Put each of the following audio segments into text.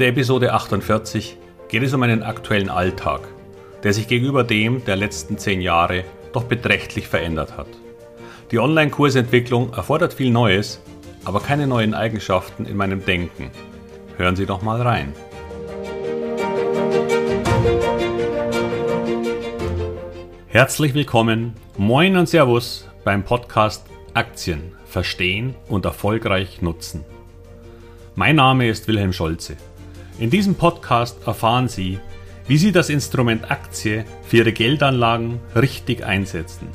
der Episode 48 geht es um einen aktuellen Alltag, der sich gegenüber dem der letzten zehn Jahre doch beträchtlich verändert hat. Die Online-Kursentwicklung erfordert viel Neues, aber keine neuen Eigenschaften in meinem Denken. Hören Sie doch mal rein. Herzlich willkommen, moin und Servus beim Podcast Aktien verstehen und erfolgreich nutzen. Mein Name ist Wilhelm Scholze. In diesem Podcast erfahren Sie, wie Sie das Instrument Aktie für Ihre Geldanlagen richtig einsetzen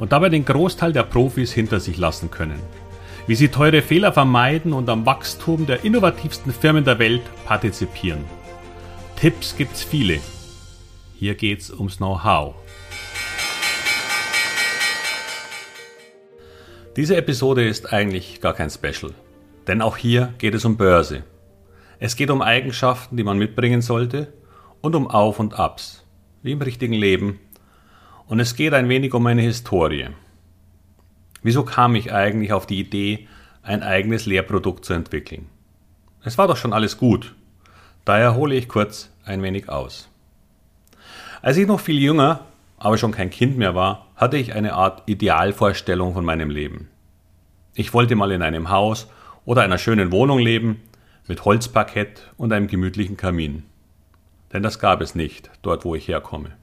und dabei den Großteil der Profis hinter sich lassen können. Wie Sie teure Fehler vermeiden und am Wachstum der innovativsten Firmen der Welt partizipieren. Tipps gibt's viele. Hier geht's ums Know-how. Diese Episode ist eigentlich gar kein Special, denn auch hier geht es um Börse. Es geht um Eigenschaften, die man mitbringen sollte und um Auf und Abs, wie im richtigen Leben. Und es geht ein wenig um meine Historie. Wieso kam ich eigentlich auf die Idee, ein eigenes Lehrprodukt zu entwickeln? Es war doch schon alles gut. Daher hole ich kurz ein wenig aus. Als ich noch viel jünger, aber schon kein Kind mehr war, hatte ich eine Art Idealvorstellung von meinem Leben. Ich wollte mal in einem Haus oder einer schönen Wohnung leben, mit Holzparkett und einem gemütlichen Kamin. Denn das gab es nicht, dort wo ich herkomme.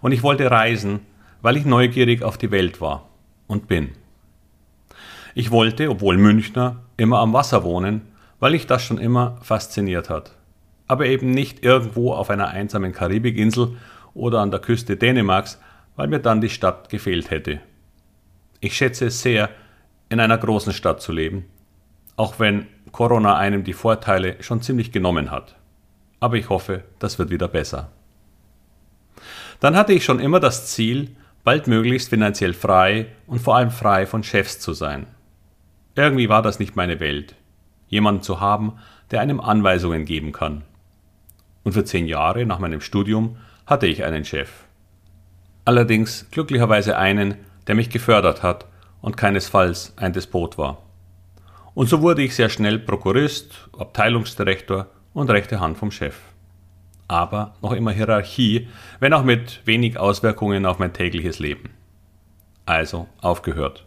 Und ich wollte reisen, weil ich neugierig auf die Welt war und bin. Ich wollte, obwohl Münchner, immer am Wasser wohnen, weil mich das schon immer fasziniert hat. Aber eben nicht irgendwo auf einer einsamen Karibikinsel oder an der Küste Dänemarks, weil mir dann die Stadt gefehlt hätte. Ich schätze es sehr, in einer großen Stadt zu leben, auch wenn Corona einem die Vorteile schon ziemlich genommen hat. Aber ich hoffe, das wird wieder besser. Dann hatte ich schon immer das Ziel, bald möglichst finanziell frei und vor allem frei von Chefs zu sein. Irgendwie war das nicht meine Welt, jemanden zu haben, der einem Anweisungen geben kann. Und für zehn Jahre nach meinem Studium hatte ich einen Chef. Allerdings glücklicherweise einen, der mich gefördert hat und keinesfalls ein Despot war. Und so wurde ich sehr schnell Prokurist, Abteilungsdirektor und rechte Hand vom Chef. Aber noch immer Hierarchie, wenn auch mit wenig Auswirkungen auf mein tägliches Leben. Also aufgehört.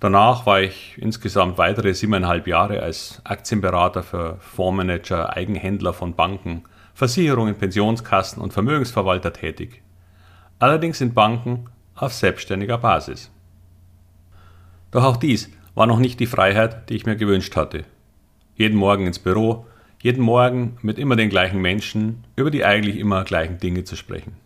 Danach war ich insgesamt weitere siebeneinhalb Jahre als Aktienberater für Fondsmanager, Eigenhändler von Banken, Versicherungen, Pensionskassen und Vermögensverwalter tätig. Allerdings in Banken auf selbstständiger Basis. Doch auch dies war noch nicht die Freiheit, die ich mir gewünscht hatte. Jeden Morgen ins Büro, jeden Morgen mit immer den gleichen Menschen über die eigentlich immer gleichen Dinge zu sprechen.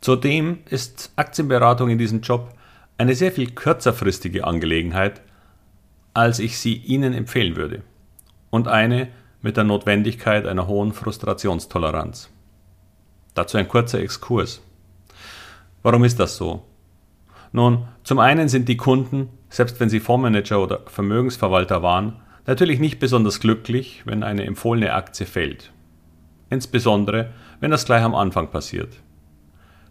Zudem ist Aktienberatung in diesem Job eine sehr viel kürzerfristige Angelegenheit, als ich sie Ihnen empfehlen würde. Und eine mit der Notwendigkeit einer hohen Frustrationstoleranz. Dazu ein kurzer Exkurs. Warum ist das so? Nun, zum einen sind die Kunden, selbst wenn sie Fondsmanager oder Vermögensverwalter waren, natürlich nicht besonders glücklich, wenn eine empfohlene Aktie fällt. Insbesondere, wenn das gleich am Anfang passiert.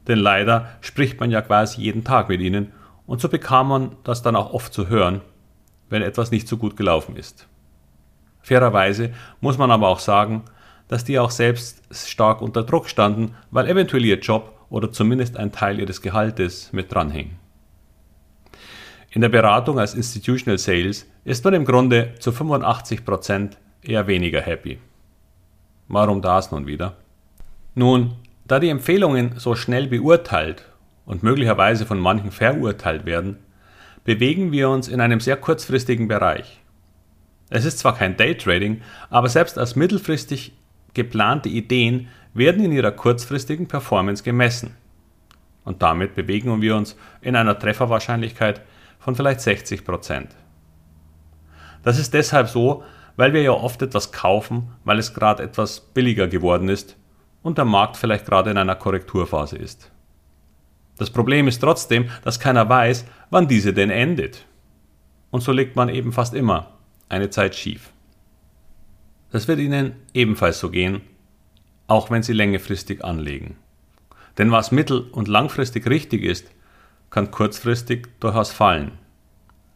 Denn leider spricht man ja quasi jeden Tag mit ihnen und so bekam man das dann auch oft zu hören, wenn etwas nicht so gut gelaufen ist. Fairerweise muss man aber auch sagen, dass die auch selbst stark unter Druck standen, weil eventuell ihr Job oder zumindest ein Teil ihres Gehaltes mit dranhing. In der Beratung als Institutional Sales ist man im Grunde zu 85% eher weniger happy. Warum das nun wieder? Nun, da die Empfehlungen so schnell beurteilt und möglicherweise von manchen verurteilt werden, bewegen wir uns in einem sehr kurzfristigen Bereich. Es ist zwar kein Daytrading, aber selbst als mittelfristig geplante Ideen werden in ihrer kurzfristigen Performance gemessen. Und damit bewegen wir uns in einer Trefferwahrscheinlichkeit von vielleicht 60 Prozent. Das ist deshalb so, weil wir ja oft etwas kaufen, weil es gerade etwas billiger geworden ist und der Markt vielleicht gerade in einer Korrekturphase ist. Das Problem ist trotzdem, dass keiner weiß, wann diese denn endet. Und so liegt man eben fast immer eine Zeit schief. Das wird Ihnen ebenfalls so gehen, auch wenn Sie längerfristig anlegen. Denn was mittel- und langfristig richtig ist, kann kurzfristig durchaus fallen,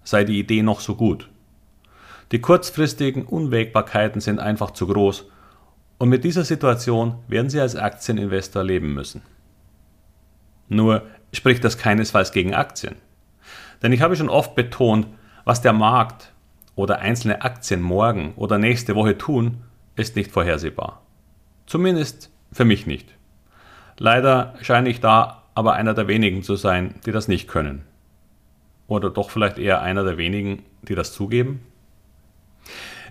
sei die Idee noch so gut. Die kurzfristigen Unwägbarkeiten sind einfach zu groß und mit dieser Situation werden Sie als Aktieninvestor leben müssen. Nur spricht das keinesfalls gegen Aktien. Denn ich habe schon oft betont, was der Markt oder einzelne Aktien morgen oder nächste Woche tun, ist nicht vorhersehbar. Zumindest für mich nicht. Leider scheine ich da aber einer der wenigen zu sein, die das nicht können. Oder doch vielleicht eher einer der wenigen, die das zugeben?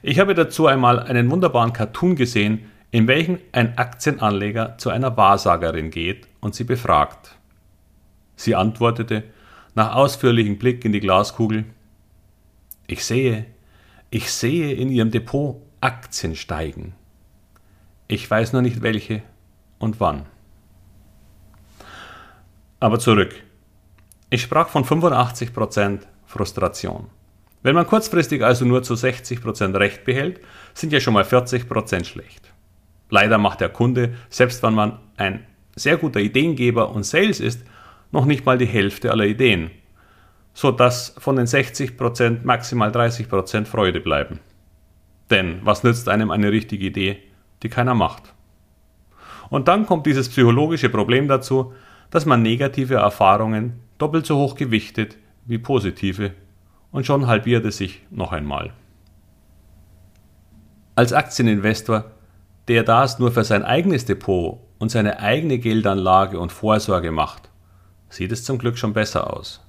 Ich habe dazu einmal einen wunderbaren Cartoon gesehen, in welchem ein Aktienanleger zu einer Wahrsagerin geht und sie befragt. Sie antwortete, nach ausführlichem Blick in die Glaskugel, ich sehe, ich sehe in Ihrem Depot Aktien steigen. Ich weiß nur nicht welche und wann. Aber zurück. Ich sprach von 85% Frustration. Wenn man kurzfristig also nur zu 60% Recht behält, sind ja schon mal 40% schlecht. Leider macht der Kunde, selbst wenn man ein sehr guter Ideengeber und Sales ist, noch nicht mal die Hälfte aller Ideen, so dass von den 60% maximal 30% Freude bleiben. Denn was nützt einem eine richtige Idee, die keiner macht? Und dann kommt dieses psychologische Problem dazu, dass man negative Erfahrungen doppelt so hoch gewichtet wie positive und schon halbiert es sich noch einmal. Als Aktieninvestor, der das nur für sein eigenes Depot und seine eigene Geldanlage und Vorsorge macht, sieht es zum Glück schon besser aus.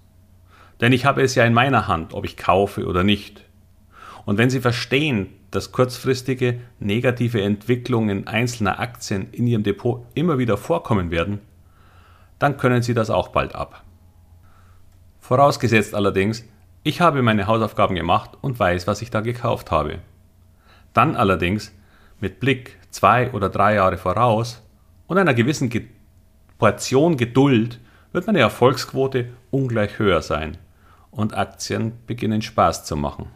Denn ich habe es ja in meiner Hand, ob ich kaufe oder nicht. Und wenn Sie verstehen, dass kurzfristige negative Entwicklungen einzelner Aktien in Ihrem Depot immer wieder vorkommen werden, dann können Sie das auch bald ab. Vorausgesetzt allerdings, ich habe meine Hausaufgaben gemacht und weiß, was ich da gekauft habe. Dann allerdings mit Blick zwei oder drei Jahre voraus und einer gewissen Portion Geduld wird meine Erfolgsquote ungleich höher sein und Aktien beginnen Spaß zu machen.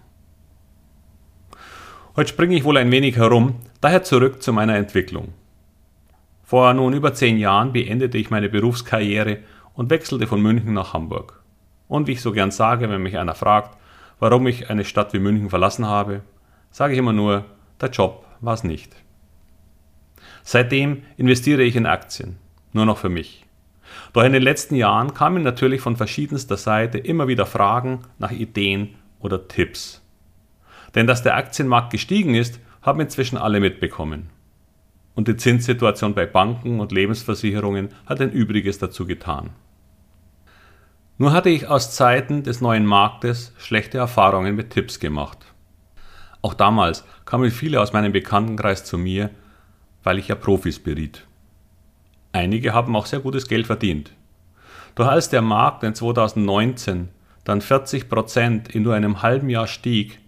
Heute springe ich wohl ein wenig herum, daher zurück zu meiner Entwicklung. Vor nun über zehn Jahren beendete ich meine Berufskarriere und wechselte von München nach Hamburg. Und wie ich so gern sage, wenn mich einer fragt, warum ich eine Stadt wie München verlassen habe, sage ich immer nur, der Job war es nicht. Seitdem investiere ich in Aktien, nur noch für mich. Doch in den letzten Jahren kamen natürlich von verschiedenster Seite immer wieder Fragen nach Ideen oder Tipps. Denn dass der Aktienmarkt gestiegen ist, haben inzwischen alle mitbekommen. Und die Zinssituation bei Banken und Lebensversicherungen hat ein Übriges dazu getan. Nur hatte ich aus Zeiten des neuen Marktes schlechte Erfahrungen mit Tipps gemacht. Auch damals kamen viele aus meinem Bekanntenkreis zu mir, weil ich ja Profis beriet. Einige haben auch sehr gutes Geld verdient. Doch als der Markt in 2019 dann 40 Prozent in nur einem halben Jahr stieg,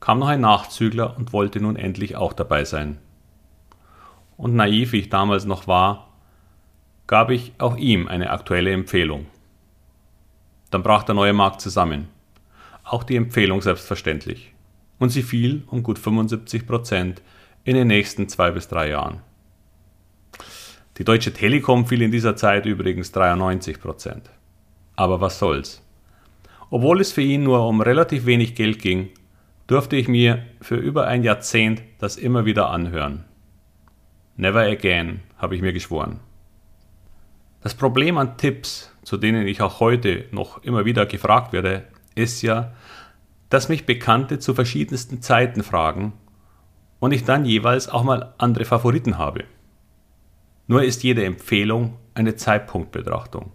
kam noch ein Nachzügler und wollte nun endlich auch dabei sein. Und naiv wie ich damals noch war, gab ich auch ihm eine aktuelle Empfehlung. Dann brach der neue Markt zusammen. Auch die Empfehlung selbstverständlich. Und sie fiel um gut 75 Prozent in den nächsten zwei bis drei Jahren. Die Deutsche Telekom fiel in dieser Zeit übrigens 93 Prozent. Aber was soll's? Obwohl es für ihn nur um relativ wenig Geld ging, durfte ich mir für über ein Jahrzehnt das immer wieder anhören. Never again, habe ich mir geschworen. Das Problem an Tipps, zu denen ich auch heute noch immer wieder gefragt werde, ist ja, dass mich Bekannte zu verschiedensten Zeiten fragen und ich dann jeweils auch mal andere Favoriten habe. Nur ist jede Empfehlung eine Zeitpunktbetrachtung.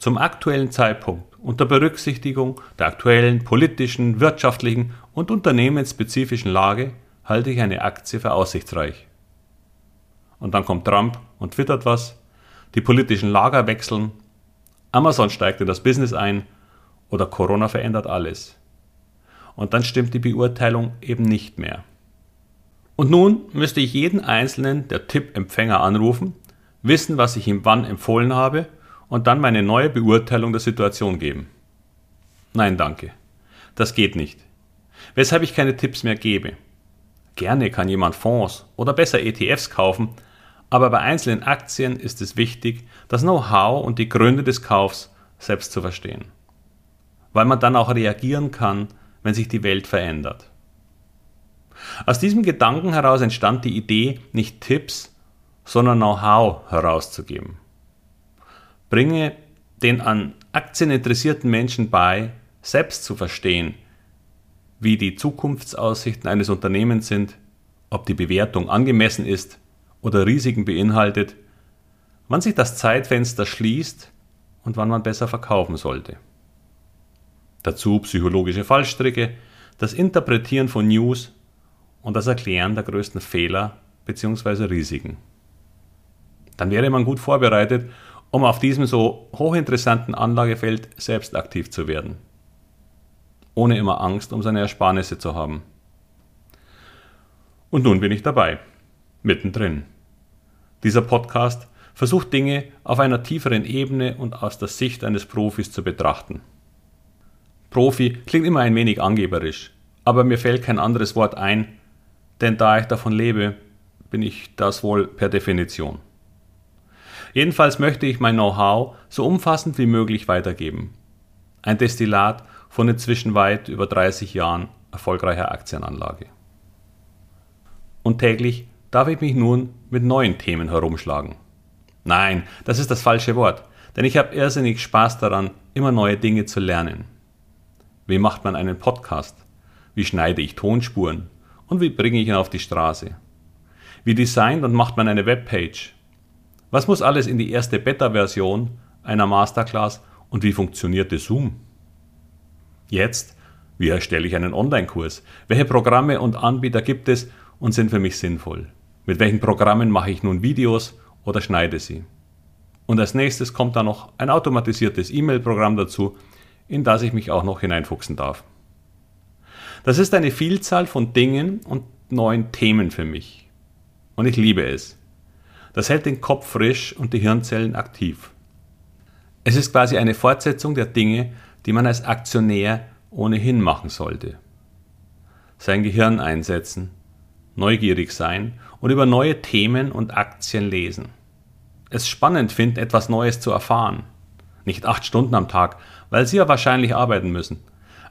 Zum aktuellen Zeitpunkt unter Berücksichtigung der aktuellen politischen, wirtschaftlichen und unternehmensspezifischen Lage halte ich eine Aktie für aussichtsreich. Und dann kommt Trump und twittert was, die politischen Lager wechseln, Amazon steigt in das Business ein oder Corona verändert alles. Und dann stimmt die Beurteilung eben nicht mehr. Und nun müsste ich jeden einzelnen der Tippempfänger anrufen, wissen, was ich ihm wann empfohlen habe und dann meine neue Beurteilung der Situation geben. Nein, danke. Das geht nicht. Weshalb ich keine Tipps mehr gebe. Gerne kann jemand Fonds oder besser ETFs kaufen, aber bei einzelnen Aktien ist es wichtig, das Know-how und die Gründe des Kaufs selbst zu verstehen. Weil man dann auch reagieren kann, wenn sich die Welt verändert. Aus diesem Gedanken heraus entstand die Idee, nicht Tipps, sondern Know-how herauszugeben. Bringe den an Aktien interessierten Menschen bei, selbst zu verstehen, wie die Zukunftsaussichten eines Unternehmens sind, ob die Bewertung angemessen ist oder Risiken beinhaltet, wann sich das Zeitfenster schließt und wann man besser verkaufen sollte. Dazu psychologische Fallstricke, das Interpretieren von News und das Erklären der größten Fehler bzw. Risiken. Dann wäre man gut vorbereitet, um auf diesem so hochinteressanten Anlagefeld selbst aktiv zu werden, ohne immer Angst um seine Ersparnisse zu haben. Und nun bin ich dabei, mittendrin. Dieser Podcast versucht Dinge auf einer tieferen Ebene und aus der Sicht eines Profis zu betrachten. Profi klingt immer ein wenig angeberisch, aber mir fällt kein anderes Wort ein, denn da ich davon lebe, bin ich das wohl per Definition. Jedenfalls möchte ich mein Know-how so umfassend wie möglich weitergeben. Ein Destillat von inzwischen weit über 30 Jahren erfolgreicher Aktienanlage. Und täglich darf ich mich nun mit neuen Themen herumschlagen. Nein, das ist das falsche Wort, denn ich habe irrsinnig Spaß daran, immer neue Dinge zu lernen. Wie macht man einen Podcast? Wie schneide ich Tonspuren? Und wie bringe ich ihn auf die Straße? Wie designt und macht man eine Webpage? Was muss alles in die erste Beta-Version einer Masterclass und wie funktioniert Zoom? Jetzt, wie erstelle ich einen Online-Kurs? Welche Programme und Anbieter gibt es und sind für mich sinnvoll? Mit welchen Programmen mache ich nun Videos oder schneide sie? Und als nächstes kommt da noch ein automatisiertes E-Mail-Programm dazu, in das ich mich auch noch hineinfuchsen darf. Das ist eine Vielzahl von Dingen und neuen Themen für mich. Und ich liebe es. Das hält den Kopf frisch und die Hirnzellen aktiv. Es ist quasi eine Fortsetzung der Dinge, die man als Aktionär ohnehin machen sollte. Sein Gehirn einsetzen, neugierig sein und über neue Themen und Aktien lesen. Es spannend finden, etwas Neues zu erfahren. Nicht acht Stunden am Tag, weil Sie ja wahrscheinlich arbeiten müssen.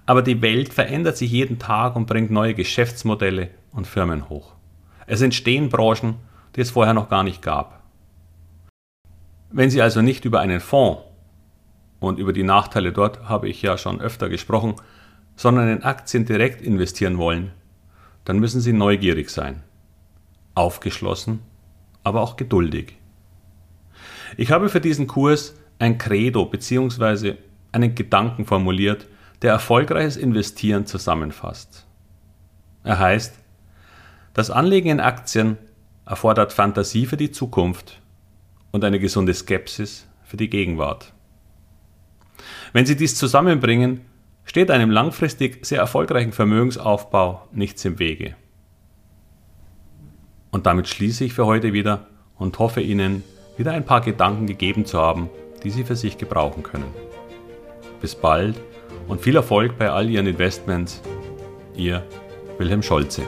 Aber die Welt verändert sich jeden Tag und bringt neue Geschäftsmodelle und Firmen hoch. Es entstehen Branchen, die es vorher noch gar nicht gab. Wenn Sie also nicht über einen Fonds, und über die Nachteile dort habe ich ja schon öfter gesprochen, sondern in Aktien direkt investieren wollen, dann müssen Sie neugierig sein, aufgeschlossen, aber auch geduldig. Ich habe für diesen Kurs ein Credo bzw. einen Gedanken formuliert, der erfolgreiches Investieren zusammenfasst. Er heißt, das Anlegen in Aktien erfordert Fantasie für die Zukunft und eine gesunde Skepsis für die Gegenwart. Wenn Sie dies zusammenbringen, steht einem langfristig sehr erfolgreichen Vermögensaufbau nichts im Wege. Und damit schließe ich für heute wieder und hoffe Ihnen wieder ein paar Gedanken gegeben zu haben, die Sie für sich gebrauchen können. Bis bald und viel Erfolg bei all Ihren Investments. Ihr Wilhelm Scholze.